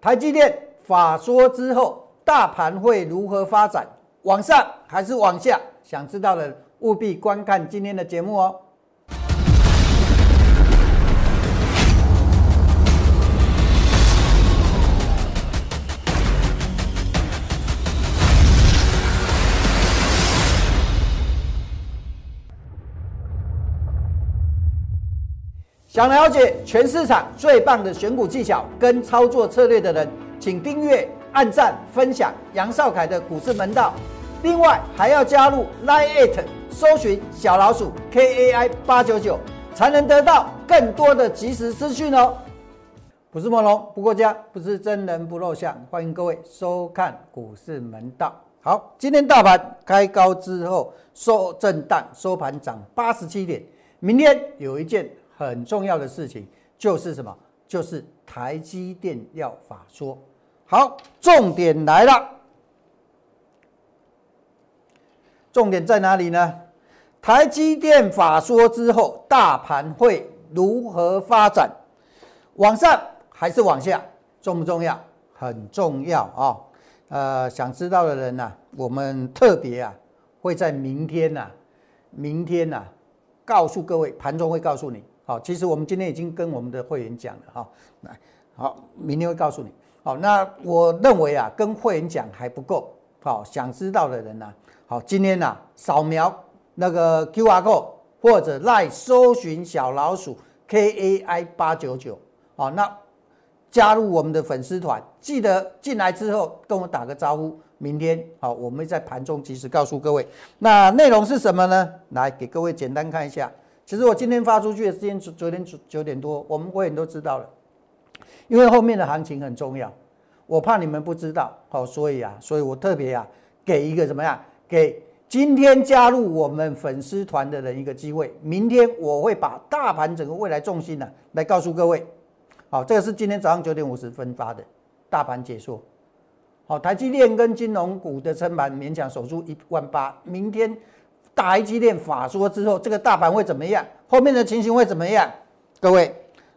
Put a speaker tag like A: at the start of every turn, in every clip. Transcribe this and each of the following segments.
A: 台积电法说之后，大盘会如何发展？往上还是往下？想知道的务必观看今天的节目哦。想了解全市场最棒的选股技巧跟操作策略的人，请订阅、按赞、分享杨少凯的股市门道。另外还要加入 Line It，搜寻小老鼠 KAI 八九九，才能得到更多的即时资讯哦。不是朦胧不过家，不是真人不露相，欢迎各位收看股市门道。好，今天大盘开高之后收震荡，收盘涨八十七点。明天有一件。很重要的事情就是什么？就是台积电要法说。好，重点来了。重点在哪里呢？台积电法说之后，大盘会如何发展？往上还是往下？重不重要？很重要啊！呃，想知道的人呢，我们特别啊，会在明天呐，明天呐，告诉各位，盘中会告诉你。好，其实我们今天已经跟我们的会员讲了哈，来，好，明天会告诉你。好，那我认为啊，跟会员讲还不够。好，想知道的人呢，好，今天呢，扫描那个 Q R code 或者来搜寻小老鼠 K A I 八九九，好，那加入我们的粉丝团，记得进来之后跟我打个招呼。明天好，我们在盘中及时告诉各位。那内容是什么呢？来给各位简单看一下。其实我今天发出去的时间，昨天九九点多，我们会员都知道了。因为后面的行情很重要，我怕你们不知道，好，所以啊，所以我特别啊，给一个怎么样？给今天加入我们粉丝团的人一个机会。明天我会把大盘整个未来重心呢，来告诉各位。好，这个是今天早上九点五十分发的大盘解说。好，台积电跟金融股的撑盘勉强守住一万八，明天。台积电法说之后，这个大盘会怎么样？后面的情形会怎么样？各位，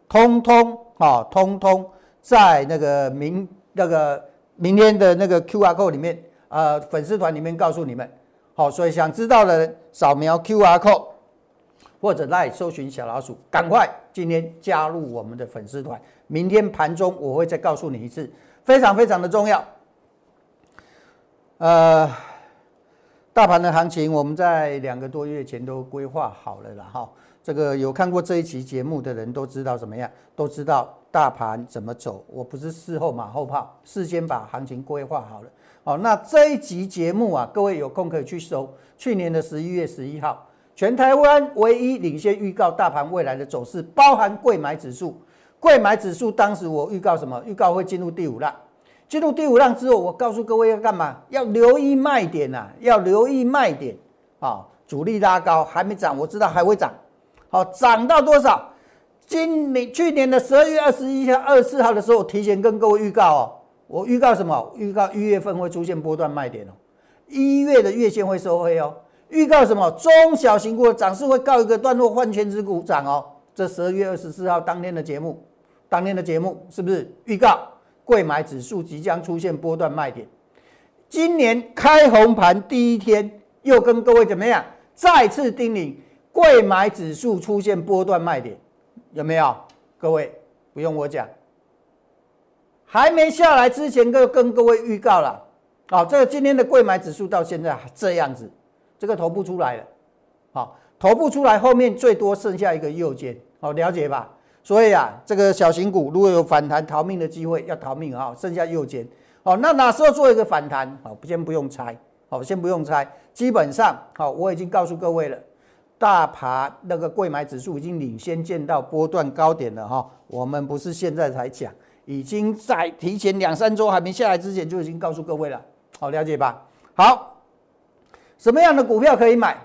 A: 通通啊，通通在那个明那个明天的那个 Q R code 里面，呃，粉丝团里面告诉你们。好，所以想知道的人扫描 Q R code 或者来搜寻小老鼠，赶快今天加入我们的粉丝团。明天盘中我会再告诉你一次，非常非常的重要。呃。大盘的行情，我们在两个多月前都规划好了啦，哈。这个有看过这一期节目的人都知道怎么样，都知道大盘怎么走。我不是事后马后炮，事先把行情规划好了。好，那这一集节目啊，各位有空可以去搜。去年的十一月十一号，全台湾唯一领先预告大盘未来的走势，包含贵买指数。贵买指数当时我预告什么？预告会进入第五浪。进入第五浪之后，我告诉各位要干嘛？要留意卖点呐，要留意卖点啊！主力拉高还没涨，我知道还会涨。好，涨到多少？今年去年的十二月二十一号、二十四号的时候，提前跟各位预告哦。我预告什么？预告一月份会出现波段卖点哦，一月的月线会收黑哦。预告什么？中小型股的涨势会告一个段落，换全指股涨哦。这十二月二十四号当天的节目，当天的节目是不是预告？贵买指数即将出现波段卖点，今年开红盘第一天又跟各位怎么样？再次叮咛，贵买指数出现波段卖点，有没有？各位不用我讲，还没下来之前就跟各位预告了。好，这个今天的贵买指数到现在这样子，这个头部出来了。好，头部出来，后面最多剩下一个右肩。好，了解吧？所以啊，这个小型股如果有反弹逃命的机会，要逃命啊！剩下右肩，好，那哪时候做一个反弹？好，先不用猜，好，先不用猜。基本上，好，我已经告诉各位了，大盘那个贵买指数已经领先见到波段高点了哈。我们不是现在才讲，已经在提前两三周还没下来之前就已经告诉各位了，好，了解吧？好，什么样的股票可以买？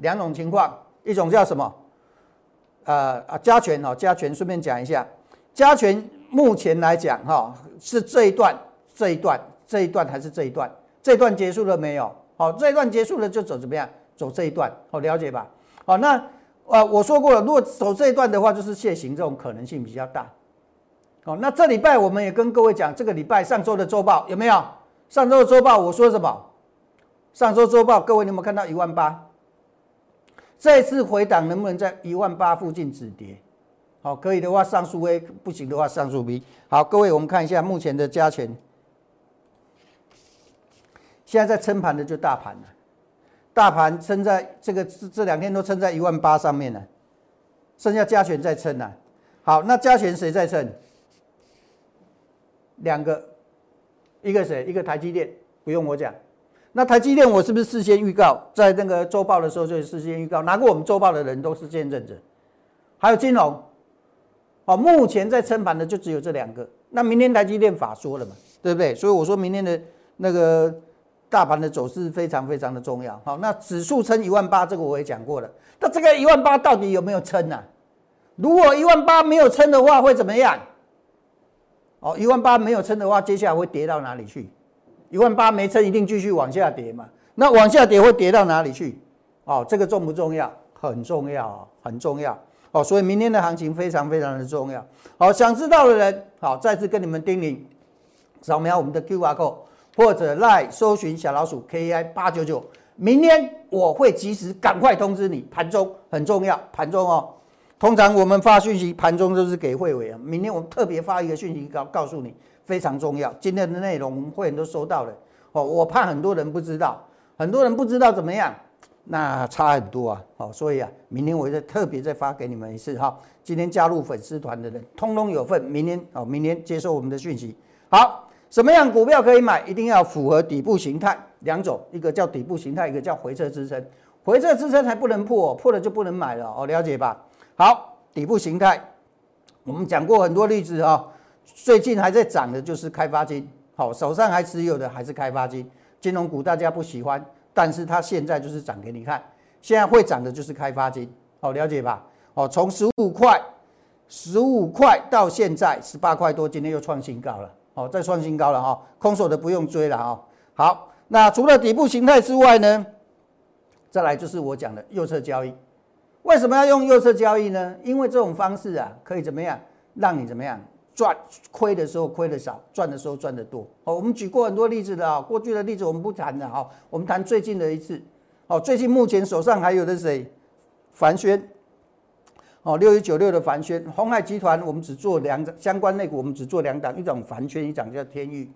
A: 两种情况，一种叫什么？呃啊，加权哦，加权，顺便讲一下，加权目前来讲哈，是这一段，这一段，这一段还是这一段？这一段结束了没有？好，这一段结束了就走怎么样？走这一段，好了解吧？好，那呃我说过了，如果走这一段的话，就是楔形这种可能性比较大。哦，那这礼拜我们也跟各位讲，这个礼拜上周的周报有没有？上周的周报我说什么？上周周报各位你有没有看到一万八？这次回档能不能在一万八附近止跌？好，可以的话上数 A，不行的话上数 B。好，各位我们看一下目前的加权，现在在撑盘的就大盘了，大盘撑在这个这这两天都撑在一万八上面了，剩下加权在撑呢。好，那加权谁在撑？两个，一个谁？一个台积电，不用我讲。那台积电我是不是事先预告，在那个周报的时候就事先预告，拿过我们周报的人都是见证者。还有金融，哦，目前在撑盘的就只有这两个。那明天台积电法说了嘛，对不对？所以我说明天的那个大盘的走势非常非常的重要。好，那指数撑一万八，这个我也讲过了。那这个一万八到底有没有撑呢？如果一万八没有撑的话，会怎么样？哦，一万八没有撑的话，接下来会跌到哪里去？一万八没撑，一定继续往下跌嘛？那往下跌会跌到哪里去？哦，这个重不重要？很重要，很重要。哦，所以明天的行情非常非常的重要。好，想知道的人，好，再次跟你们叮咛，扫描我们的 Q R code 或者 Line 搜寻小老鼠 K I 八九九，明天我会及时赶快通知你，盘中很重要，盘中哦。通常我们发讯息盘中都是给会委啊，明天我们特别发一个讯息告告诉你，非常重要。今天的内容会员都收到了哦，我怕很多人不知道，很多人不知道怎么样，那差很多啊。好，所以啊，明天我再特别再发给你们一次哈。今天加入粉丝团的人通通有份，明天哦，明天接受我们的讯息。好，什么样股票可以买？一定要符合底部形态两种，一个叫底部形态，一个叫回撤支撑。回撤支撑还不能破，破了就不能买了哦，了解吧？好，底部形态，我们讲过很多例子哈。最近还在涨的就是开发金，好，手上还持有的还是开发金。金融股大家不喜欢，但是它现在就是涨给你看。现在会涨的就是开发金，好，了解吧？哦，从十五块，十五块到现在十八块多，今天又创新高了，哦，再创新高了哈。空手的不用追了哈。好，那除了底部形态之外呢，再来就是我讲的右侧交易。为什么要用右侧交易呢？因为这种方式啊，可以怎么样，让你怎么样赚亏的时候亏的少，赚的时候赚的多。哦，我们举过很多例子的啊，过去的例子我们不谈的哈，我们谈最近的一次。哦，最近目前手上还有的谁？凡轩。哦，六一九六的凡轩，红海集团我们只做两相关类股，我们只做两档，一种凡轩，一档叫天域。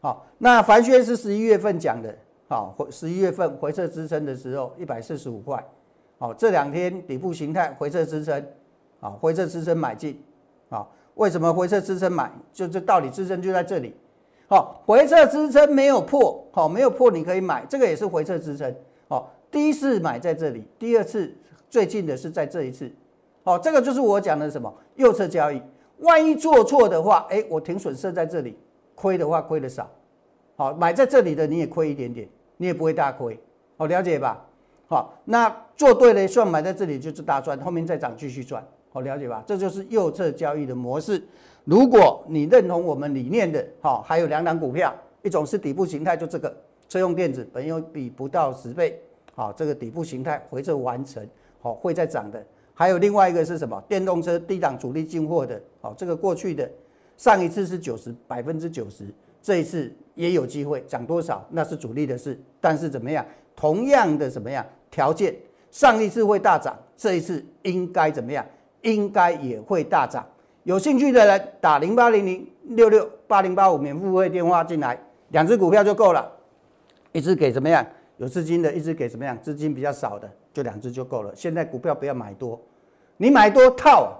A: 好，那凡轩是十一月份讲的，好，十一月份回撤支撑的时候一百四十五块。好，这两天底部形态回撤支撑，啊，回撤支撑买进，啊，为什么回撤支撑买？就这道理，支撑就在这里。好，回撤支撑没有破，好，没有破你可以买，这个也是回撤支撑。好，第一次买在这里，第二次最近的是在这一次。好，这个就是我讲的什么右侧交易。万一做错的话，哎，我停损设在这里，亏的话亏的少。好，买在这里的你也亏一点点，你也不会大亏。好，了解吧？好，那做对了，算买在这里就是大赚，后面再涨继续赚，好了解吧？这就是右侧交易的模式。如果你认同我们理念的，好，还有两档股票，一种是底部形态，就这个车用电子，本有比不到十倍，好，这个底部形态回撤完成，好，会再涨的。还有另外一个是什么？电动车低档主力进货的，好，这个过去的上一次是九十百分之九十，这一次也有机会涨多少，那是主力的事。但是怎么样？同样的怎么样？条件上一次会大涨，这一次应该怎么样？应该也会大涨。有兴趣的人打零八零零六六八零八五免付费电话进来，两只股票就够了。一只给怎么样？有资金的，一只给怎么样？资金比较少的，就两只就够了。现在股票不要买多，你买多套。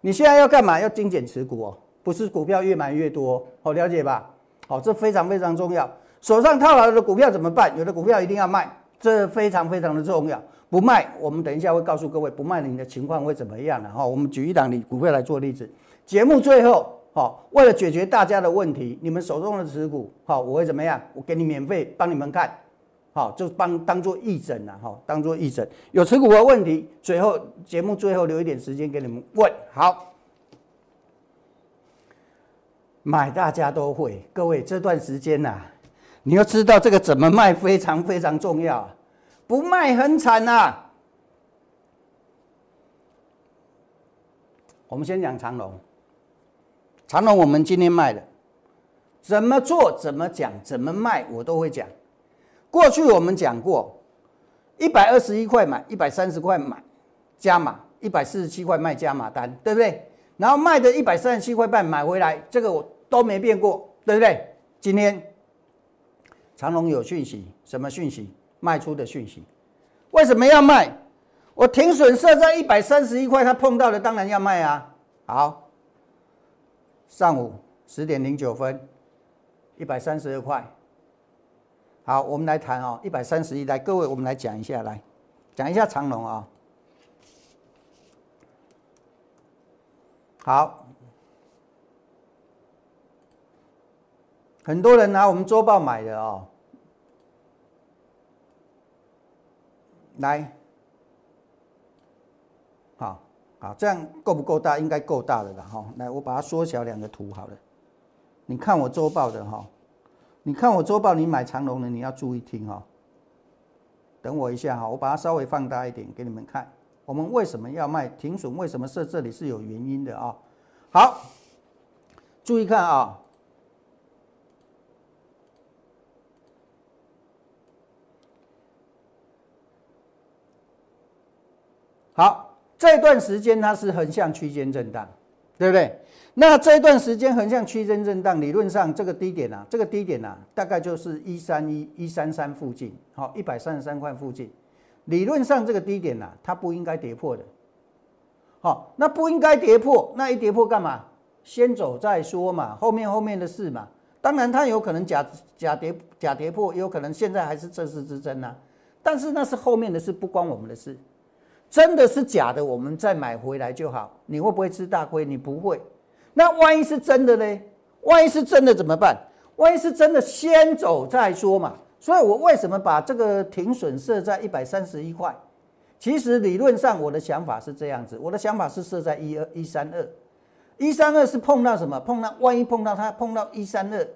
A: 你现在要干嘛？要精简持股哦，不是股票越买越多，好了解吧？好，这非常非常重要。手上套牢的股票怎么办？有的股票一定要卖。这非常非常的重要，不卖，我们等一下会告诉各位，不卖你的情况会怎么样了哈。我们举一档你股票来做例子。节目最后，好，为了解决大家的问题，你们手中的持股，好，我会怎么样？我给你免费帮你们看，好，就帮当做义诊了哈，当做义诊。有持股的问题，最后节目最后留一点时间给你们问。好，买大家都会，各位这段时间呐。你要知道这个怎么卖非常非常重要，不卖很惨呐。我们先讲长龙，长隆我们今天卖的，怎么做、怎么讲、怎么卖，我都会讲。过去我们讲过，一百二十一块买，一百三十块买，加码，一百四十七块卖加码单，对不对？然后卖的一百三十七块半买回来，这个我都没变过，对不对？今天长隆有讯息，什么讯息？卖出的讯息。为什么要卖？我停损设在一百三十一块，他碰到的当然要卖啊。好，上午十点零九分，一百三十二块。好，我们来谈哦，一百三十一，来各位，我们来讲一下，来讲一下长龙啊。好，很多人拿我们周报买的哦，来，好好，这样够不够大？应该够大的了哈。来，我把它缩小两个图好了，你看我周报的哈。你看我周报，你买长龙的，你要注意听哈。等我一下哈，我把它稍微放大一点给你们看。我们为什么要卖停损？为什么设这里是有原因的啊？好，注意看啊。好，这段时间它是横向区间震荡，对不对？那这段时间横向区间震荡，理论上这个低点啊，这个低点啊，大概就是一三一一三三附近，好，一百三十三块附近。理论上这个低点啊，它不应该跌破的。好，那不应该跌破，那一跌破干嘛？先走再说嘛，后面后面的事嘛。当然它有可能假假跌假跌破，有可能现在还是正式之争呐。但是那是后面的事，不关我们的事。真的是假的，我们再买回来就好。你会不会吃大亏？你不会。那万一是真的呢？万一是真的怎么办？万一是真的，先走再说嘛。所以我为什么把这个停损设在一百三十一块？其实理论上我的想法是这样子，我的想法是设在一二一三二，一三二是碰到什么？碰到万一碰到它碰到一三二，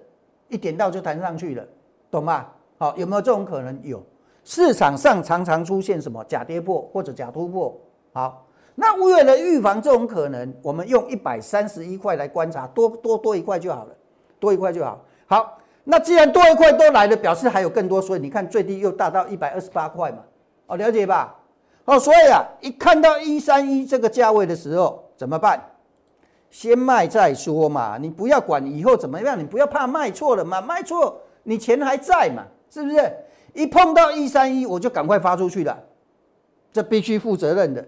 A: 一点到就弹上去了，懂吗？好，有没有这种可能？有。市场上常常出现什么假跌破或者假突破？好。那为了预防这种可能，我们用一百三十一块来观察，多多多一块就好了，多一块就好。好，那既然多一块都来了，表示还有更多，所以你看最低又大到一百二十八块嘛，哦，了解吧？哦，所以啊，一看到一三一这个价位的时候怎么办？先卖再说嘛，你不要管以后怎么样，你不要怕卖错了嘛，卖错你钱还在嘛，是不是？一碰到一三一我就赶快发出去了，这必须负责任的。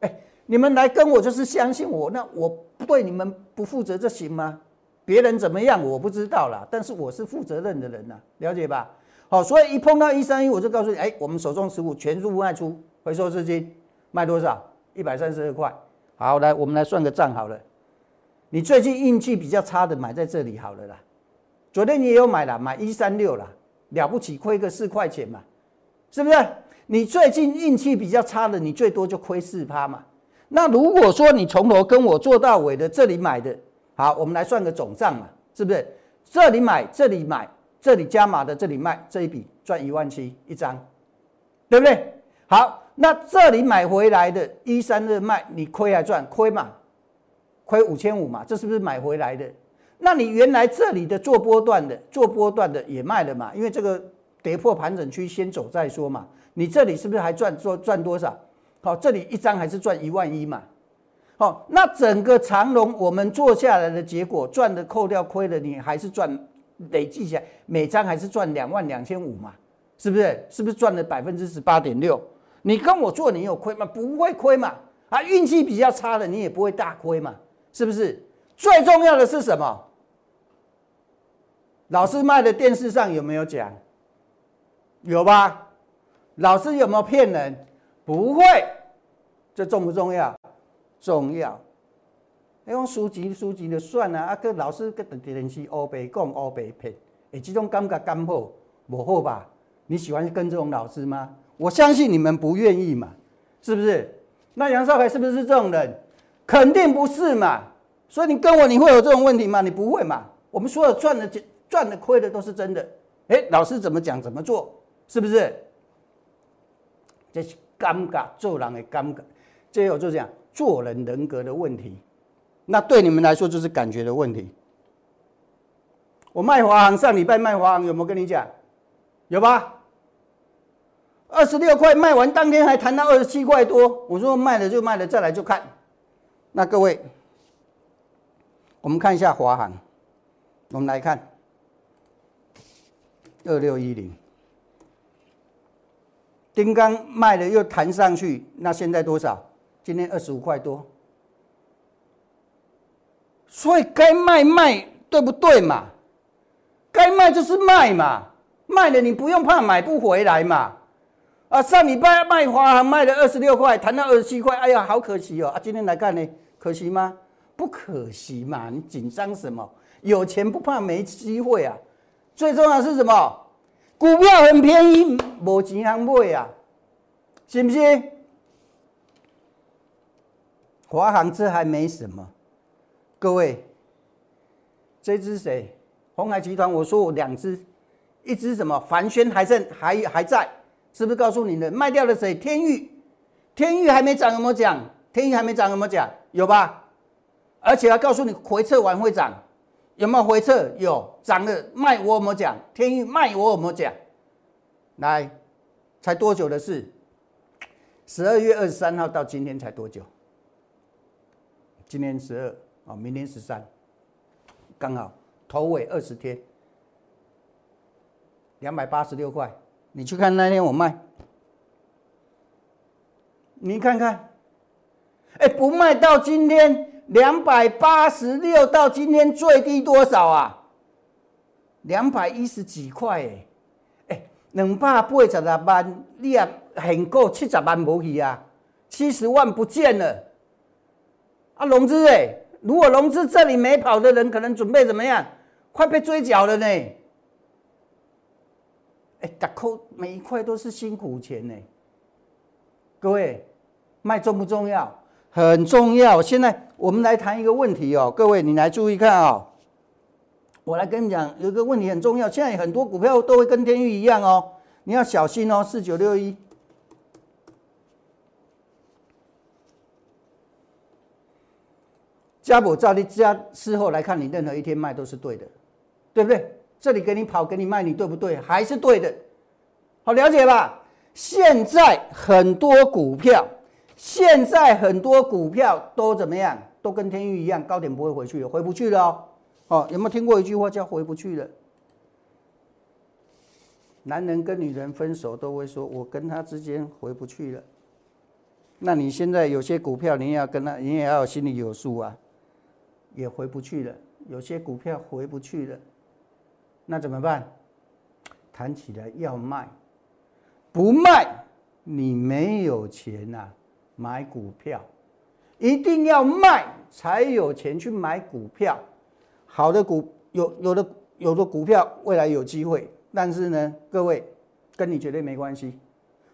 A: 哎你们来跟我就是相信我，那我对你们不负责这行吗？别人怎么样我不知道啦，但是我是负责任的人呐，了解吧？好，所以一碰到一三一，我就告诉你，哎，我们手中持股全数卖出，回收资金卖多少？一百三十二块。好，来我们来算个账好了。你最近运气比较差的买在这里好了啦。昨天你也有买了，买一三六啦，了不起亏个四块钱嘛，是不是？你最近运气比较差的，你最多就亏四趴嘛。那如果说你从头跟我做到尾的，这里买的好，我们来算个总账嘛，是不是？这里买，这里买，这里加码的，这里卖，这一笔赚一万七一张，对不对？好，那这里买回来的一三二卖，你亏还赚？亏嘛，亏五千五嘛，这是不是买回来的？那你原来这里的做波段的，做波段的也卖了嘛？因为这个跌破盘整区，先走再说嘛。你这里是不是还赚？说赚多少？好，这里一张还是赚一万一嘛？好，那整个长龙我们做下来的结果，赚的扣掉亏的，你还是赚，累计起来每张还是赚两万两千五嘛？是不是？是不是赚了百分之十八点六？你跟我做，你有亏吗？不会亏嘛？啊，运气比较差的，你也不会大亏嘛？是不是？最重要的是什么？老师卖的电视上有没有讲？有吧？老师有没有骗人？不会，这重不重要？重要。用书籍书籍就算了，啊，个老师个电视乌白讲乌白骗，哎，这种感觉刚好，不好吧？你喜欢跟这种老师吗？我相信你们不愿意嘛，是不是？那杨少凯是不是这种人？肯定不是嘛。所以你跟我，你会有这种问题吗？你不会嘛？我们所有赚的、赚的、亏的都是真的。哎，老师怎么讲怎么做，是不是？这是。尴尬，做人的尴尬，最后就这样，做人人格的问题。那对你们来说就是感觉的问题。我卖华航上礼拜卖华航有没有跟你讲？有吧？二十六块卖完当天还谈到二十七块多，我说卖了就卖了，再来就看。那各位，我们看一下华航，我们来看二六一零，丁刚卖了又弹上去，那现在多少？今天二十五块多，所以该卖卖，对不对嘛？该卖就是卖嘛，卖了你不用怕买不回来嘛。啊，上礼拜卖华航卖了二十六块，谈到二十七块，哎呀，好可惜哦。啊，今天来看呢，可惜吗？不可惜嘛，你紧张什么？有钱不怕没机会啊。最重要是什么？股票很便宜，无钱行买啊，是不是？华航这还没什么，各位，这只谁？红海集团，我说我两只，一只什么？凡轩还剩还还在，是不是告诉你的？卖掉了谁？天域，天域还没涨，有没有讲？天域还没涨，有没有讲？有吧？而且还告诉你回撤完会涨，有没有回撤？有，涨了卖我有没有讲？天域卖我有没有讲？来，才多久的事？十二月二十三号到今天才多久？今天十二啊，明天十三，刚好头尾二十天，两百八十六块。你去看那天我卖，你看看，哎，不卖到今天两百八十六，到今天最低多少啊？两百一十几块哎，哎，两百八十六万，你也很够七十万无去啊，七十万不见了。啊，融资哎，如果融资这里没跑的人，可能准备怎么样？快被追缴了呢！哎，打扣每一块都是辛苦钱呢。各位，卖重不重要？很重要。现在我们来谈一个问题哦，各位你来注意看哦。我来跟你讲，有个问题很重要。现在很多股票都会跟天域一样哦，你要小心哦。四九六一。加补照例加事后来看，你任何一天卖都是对的，对不对？这里给你跑，给你卖，你对不对？还是对的，好了解吧？现在很多股票，现在很多股票都怎么样？都跟天域一样，高点不会回去了，回不去了哦。哦，有没有听过一句话叫“回不去了”？男人跟女人分手都会说：“我跟他之间回不去了。”那你现在有些股票，你也要跟他，你也要心里有数啊。也回不去了，有些股票回不去了，那怎么办？谈起来要卖，不卖你没有钱呐，买股票一定要卖才有钱去买股票。好的股有有的有的股票未来有机会，但是呢，各位跟你绝对没关系。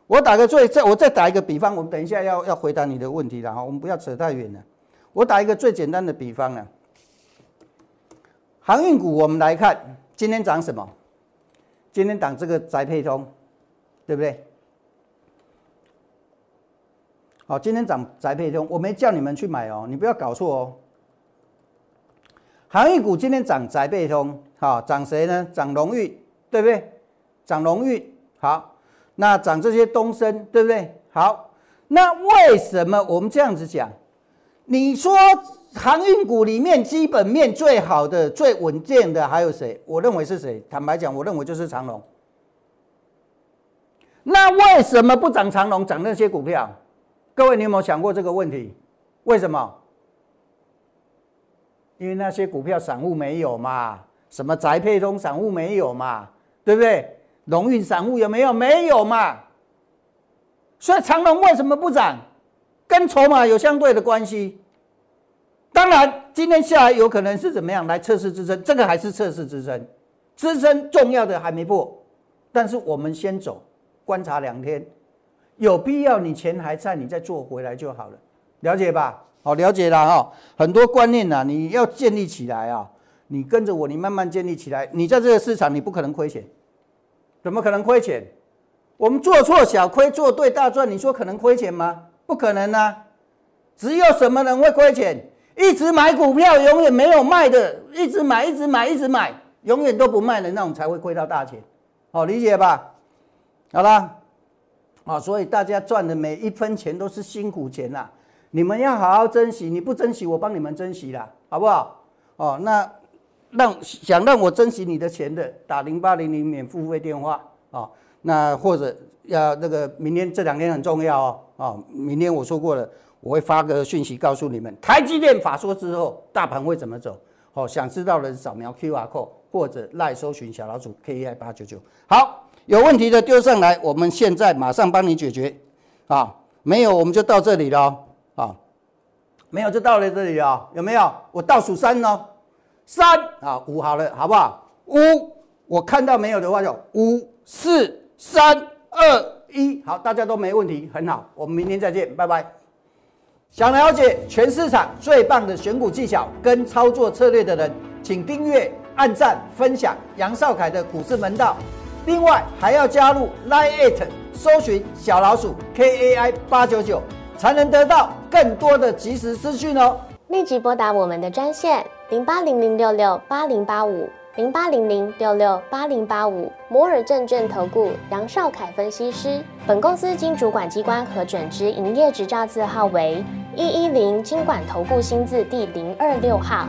A: 我打个最再我再打一个比方，我们等一下要要回答你的问题了哈，我们不要扯太远了。我打一个最简单的比方呢，航运股我们来看，今天涨什么？今天涨这个宅配通，对不对？好，今天涨宅配通，我没叫你们去买哦，你不要搞错哦。航运股今天涨宅配通，好，涨谁呢？涨龙运，对不对？涨龙运，好，那涨这些东升，对不对？好，那为什么我们这样子讲？你说航运股里面基本面最好的、最稳健的还有谁？我认为是谁？坦白讲，我认为就是长隆。那为什么不涨长隆，涨那些股票？各位，你有没有想过这个问题？为什么？因为那些股票散户没有嘛，什么宅配通散户没有嘛，对不对？龙运散户有没有？没有嘛。所以长隆为什么不涨？跟筹码有相对的关系，当然今天下来有可能是怎么样来测试支撑，这个还是测试支撑，支撑重要的还没破，但是我们先走，观察两天，有必要你钱还在，你再做回来就好了，了解吧？好，了解了哈，很多观念呢，你要建立起来啊，你跟着我，你慢慢建立起来，你在这个市场你不可能亏钱，怎么可能亏钱？我们做错小亏，做对大赚，你说可能亏钱吗？不可能啊！只有什么人会亏钱？一直买股票永远没有卖的，一直买一直买一直买，永远都不卖的那种才会亏到大钱，好理解吧？好了，啊，所以大家赚的每一分钱都是辛苦钱呐，你们要好好珍惜，你不珍惜我帮你们珍惜啦，好不好？哦，那让想让我珍惜你的钱的，打零八零零免付费电话啊，那或者要那个明天这两天很重要哦，啊，明天我说过了。我会发个讯息告诉你们，台积电法说之后，大盘会怎么走？好，想知道的扫描 Q R code 或者赖搜寻小老鼠 K I 八九九。好，有问题的丢上来，我们现在马上帮你解决。啊，没有我们就到这里了。啊，没有就到了这里了，有没有？我倒数三哦，三啊五好了，好不好？五，我看到没有的话就五四三二一，好，大家都没问题，很好，我们明天再见，拜拜。想了解全市场最棒的选股技巧跟操作策略的人，请订阅、按赞、分享杨少凯的股市门道。另外还要加入 Line It，搜寻小老鼠 KAI 八九九，才能得到更多的即时资讯哦。
B: 立即拨打我们的专线零八零零六六八零八五零八零零六六八零八五摩尔证券投顾杨少凯分析师。本公司经主管机关核准之营业执照字号为。一一零金管投顾新字第零二六号，